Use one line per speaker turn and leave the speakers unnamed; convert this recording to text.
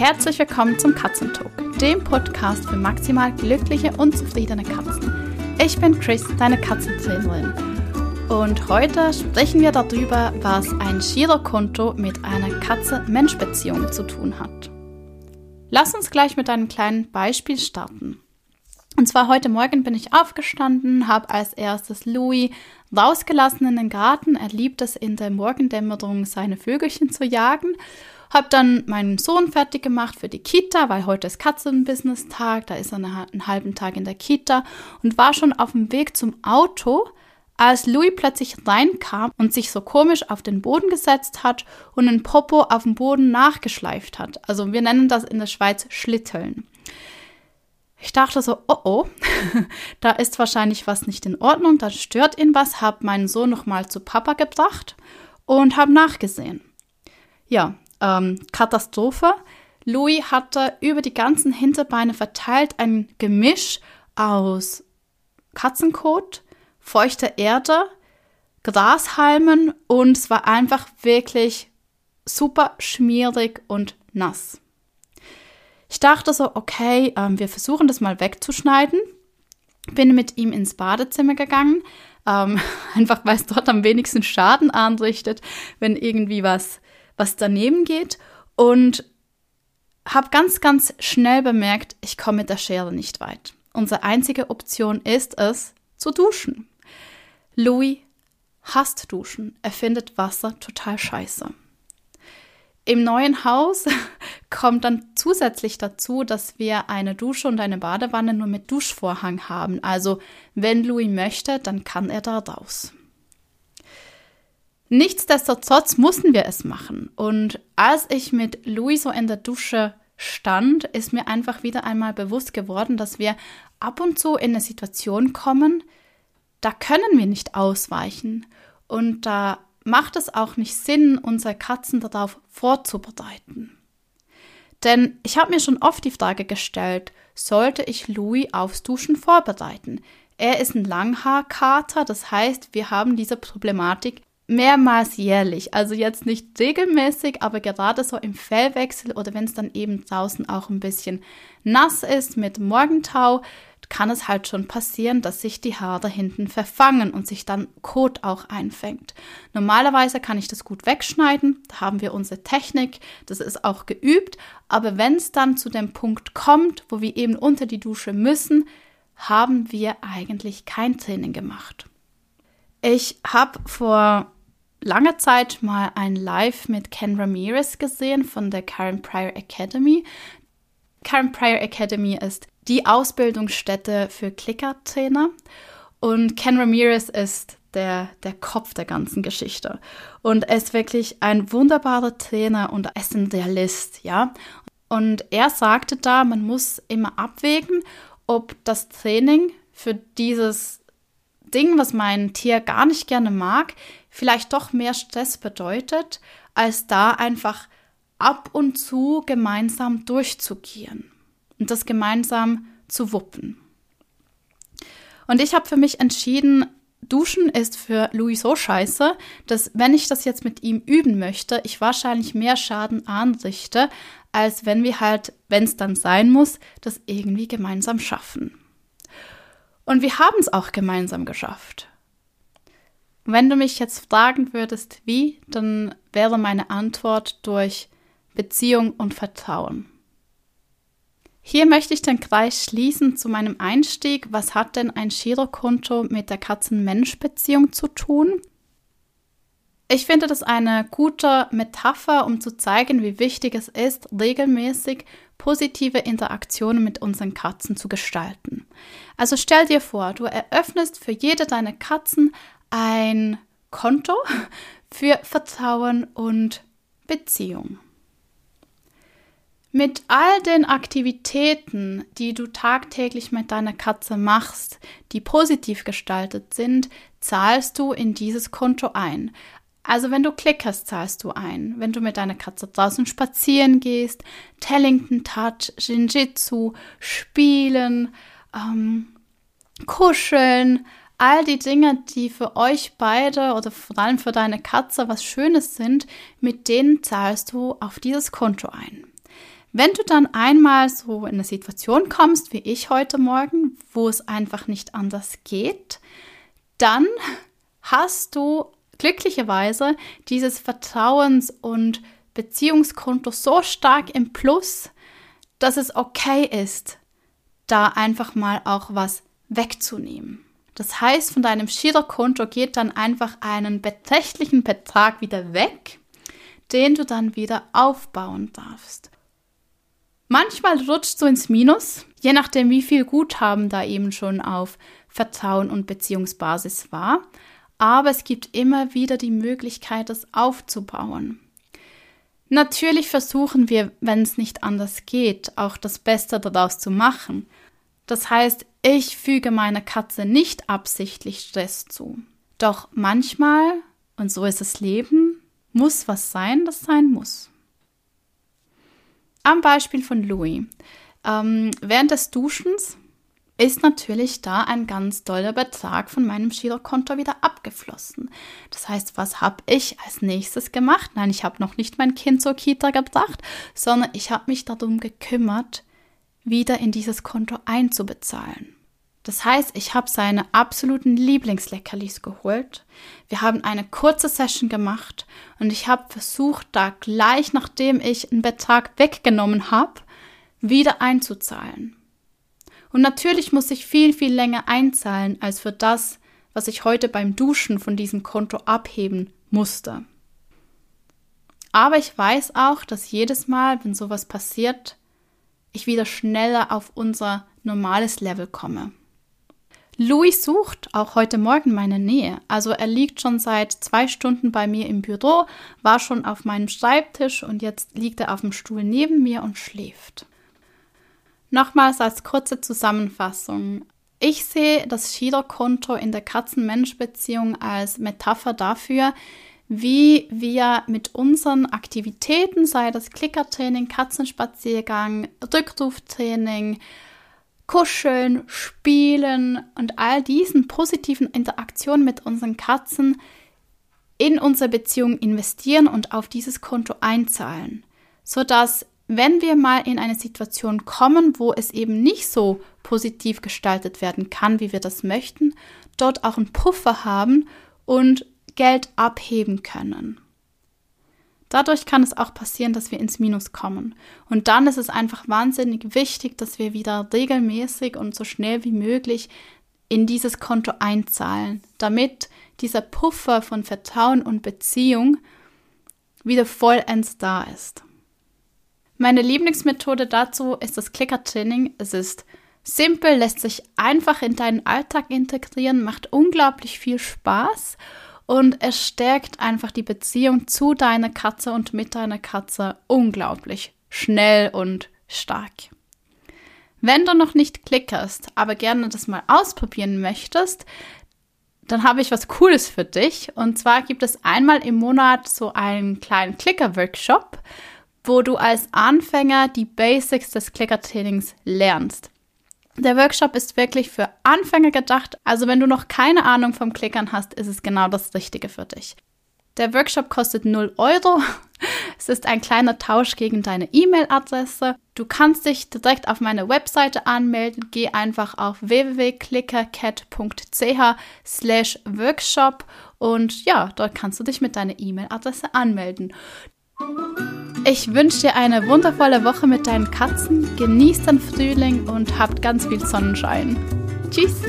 Herzlich willkommen zum Katzentalk, dem Podcast für maximal glückliche und zufriedene Katzen. Ich bin Chris, deine Katzentrainerin. Und heute sprechen wir darüber, was ein Girokonto mit einer Katze-Mensch-Beziehung zu tun hat. Lass uns gleich mit einem kleinen Beispiel starten. Und zwar heute Morgen bin ich aufgestanden, habe als erstes Louis rausgelassen in den Garten. Er liebt es in der Morgendämmerung, seine Vögelchen zu jagen. Habe dann meinen Sohn fertig gemacht für die Kita, weil heute ist Katzenbusiness-Tag, da ist er einen halben Tag in der Kita und war schon auf dem Weg zum Auto, als Louis plötzlich reinkam und sich so komisch auf den Boden gesetzt hat und ein Popo auf dem Boden nachgeschleift hat. Also wir nennen das in der Schweiz Schlitteln. Ich dachte so, oh oh, da ist wahrscheinlich was nicht in Ordnung, da stört ihn was, habe meinen Sohn nochmal zu Papa gebracht und habe nachgesehen. Ja, ähm, Katastrophe. Louis hatte über die ganzen Hinterbeine verteilt ein Gemisch aus Katzenkot, feuchter Erde, Grashalmen und es war einfach wirklich super schmierig und nass. Ich dachte so, okay, ähm, wir versuchen das mal wegzuschneiden. Bin mit ihm ins Badezimmer gegangen, ähm, einfach weil es dort am wenigsten Schaden anrichtet, wenn irgendwie was, was daneben geht. Und habe ganz, ganz schnell bemerkt, ich komme mit der Schere nicht weit. Unsere einzige Option ist es, zu duschen. Louis hasst Duschen. Er findet Wasser total scheiße. Im neuen Haus kommt dann zusätzlich dazu, dass wir eine Dusche und eine Badewanne nur mit Duschvorhang haben. Also wenn Louis möchte, dann kann er da raus. Nichtsdestotrotz mussten wir es machen. Und als ich mit Louis so in der Dusche stand, ist mir einfach wieder einmal bewusst geworden, dass wir ab und zu in eine Situation kommen, da können wir nicht ausweichen. Und da macht es auch nicht Sinn, unsere Katzen darauf vorzubereiten. Denn ich habe mir schon oft die Frage gestellt, sollte ich Louis aufs Duschen vorbereiten? Er ist ein Langhaarkater, das heißt, wir haben diese Problematik mehrmals jährlich. Also jetzt nicht regelmäßig, aber gerade so im Fellwechsel oder wenn es dann eben draußen auch ein bisschen nass ist mit Morgentau, kann es halt schon passieren, dass sich die Haare hinten verfangen und sich dann Kot auch einfängt. Normalerweise kann ich das gut wegschneiden, da haben wir unsere Technik, das ist auch geübt, aber wenn es dann zu dem Punkt kommt, wo wir eben unter die Dusche müssen, haben wir eigentlich kein Training gemacht. Ich habe vor langer Zeit mal ein Live mit Ken Ramirez gesehen von der Karen Pryor Academy. Karen Pryor Academy ist die Ausbildungsstätte für Clicker-Trainer. Und Ken Ramirez ist der, der Kopf der ganzen Geschichte. Und er ist wirklich ein wunderbarer Trainer und ist ein Realist, ja. Und er sagte da, man muss immer abwägen, ob das Training für dieses Ding, was mein Tier gar nicht gerne mag, vielleicht doch mehr Stress bedeutet, als da einfach ab und zu gemeinsam durchzugehen und das gemeinsam zu wuppen. Und ich habe für mich entschieden, Duschen ist für Louis so scheiße, dass wenn ich das jetzt mit ihm üben möchte, ich wahrscheinlich mehr Schaden anrichte, als wenn wir halt, wenn es dann sein muss, das irgendwie gemeinsam schaffen. Und wir haben es auch gemeinsam geschafft. Wenn du mich jetzt fragen würdest, wie, dann wäre meine Antwort durch Beziehung und Vertrauen. Hier möchte ich den Kreis schließen zu meinem Einstieg. Was hat denn ein Girokonto mit der Katzen-Mensch-Beziehung zu tun? Ich finde das eine gute Metapher, um zu zeigen, wie wichtig es ist, regelmäßig positive Interaktionen mit unseren Katzen zu gestalten. Also stell dir vor, du eröffnest für jede deiner Katzen ein Konto für Vertrauen und Beziehung. Mit all den Aktivitäten, die du tagtäglich mit deiner Katze machst, die positiv gestaltet sind, zahlst du in dieses Konto ein. Also wenn du klickerst, zahlst du ein. Wenn du mit deiner Katze draußen spazieren gehst, Tellington Touch, Jinjitsu, Spielen, ähm, Kuscheln, all die Dinge, die für euch beide oder vor allem für deine Katze was Schönes sind, mit denen zahlst du auf dieses Konto ein. Wenn du dann einmal so in eine Situation kommst, wie ich heute Morgen, wo es einfach nicht anders geht, dann hast du glücklicherweise dieses Vertrauens- und Beziehungskonto so stark im Plus, dass es okay ist, da einfach mal auch was wegzunehmen. Das heißt, von deinem Girokonto geht dann einfach einen beträchtlichen Betrag wieder weg, den du dann wieder aufbauen darfst. Manchmal rutscht du ins Minus, je nachdem, wie viel Guthaben da eben schon auf Vertrauen und Beziehungsbasis war. Aber es gibt immer wieder die Möglichkeit, das aufzubauen. Natürlich versuchen wir, wenn es nicht anders geht, auch das Beste daraus zu machen. Das heißt, ich füge meiner Katze nicht absichtlich Stress zu. Doch manchmal, und so ist das Leben, muss was sein, das sein muss. Am Beispiel von Louis. Ähm, während des Duschens ist natürlich da ein ganz toller Betrag von meinem Girokonto wieder abgeflossen. Das heißt, was habe ich als nächstes gemacht? Nein, ich habe noch nicht mein Kind zur Kita gebracht, sondern ich habe mich darum gekümmert, wieder in dieses Konto einzubezahlen. Das heißt, ich habe seine absoluten Lieblingsleckerlis geholt. Wir haben eine kurze Session gemacht und ich habe versucht, da gleich nachdem ich einen Betrag weggenommen habe, wieder einzuzahlen. Und natürlich muss ich viel, viel länger einzahlen als für das, was ich heute beim Duschen von diesem Konto abheben musste. Aber ich weiß auch, dass jedes Mal, wenn sowas passiert, ich wieder schneller auf unser normales Level komme. Louis sucht auch heute Morgen meine Nähe. Also er liegt schon seit zwei Stunden bei mir im Büro, war schon auf meinem Schreibtisch und jetzt liegt er auf dem Stuhl neben mir und schläft. Nochmals als kurze Zusammenfassung. Ich sehe das Schiederkonto in der Katzen-Mensch-Beziehung als Metapher dafür, wie wir mit unseren Aktivitäten, sei das Klickertraining, Katzenspaziergang, Rückruftraining, Kuscheln, Spielen und all diesen positiven Interaktionen mit unseren Katzen in unsere Beziehung investieren und auf dieses Konto einzahlen, sodass wenn wir mal in eine Situation kommen, wo es eben nicht so positiv gestaltet werden kann, wie wir das möchten, dort auch einen Puffer haben und Geld abheben können. Dadurch kann es auch passieren, dass wir ins Minus kommen. Und dann ist es einfach wahnsinnig wichtig, dass wir wieder regelmäßig und so schnell wie möglich in dieses Konto einzahlen, damit dieser Puffer von Vertrauen und Beziehung wieder vollends da ist. Meine Lieblingsmethode dazu ist das Clicker-Training. Es ist simpel, lässt sich einfach in deinen Alltag integrieren, macht unglaublich viel Spaß und es stärkt einfach die Beziehung zu deiner Katze und mit deiner Katze unglaublich schnell und stark. Wenn du noch nicht klickerst, aber gerne das mal ausprobieren möchtest, dann habe ich was Cooles für dich. Und zwar gibt es einmal im Monat so einen kleinen Clicker-Workshop, wo du als Anfänger die Basics des Clicker-Trainings lernst. Der Workshop ist wirklich für Anfänger gedacht, also wenn du noch keine Ahnung vom Klickern hast, ist es genau das Richtige für dich. Der Workshop kostet 0 Euro. Es ist ein kleiner Tausch gegen deine E-Mail-Adresse. Du kannst dich direkt auf meine Webseite anmelden. Geh einfach auf www.clickercat.ch slash Workshop und ja, dort kannst du dich mit deiner E-Mail-Adresse anmelden. Ich wünsche dir eine wundervolle Woche mit deinen Katzen, genießt den Frühling und habt ganz viel Sonnenschein. Tschüss!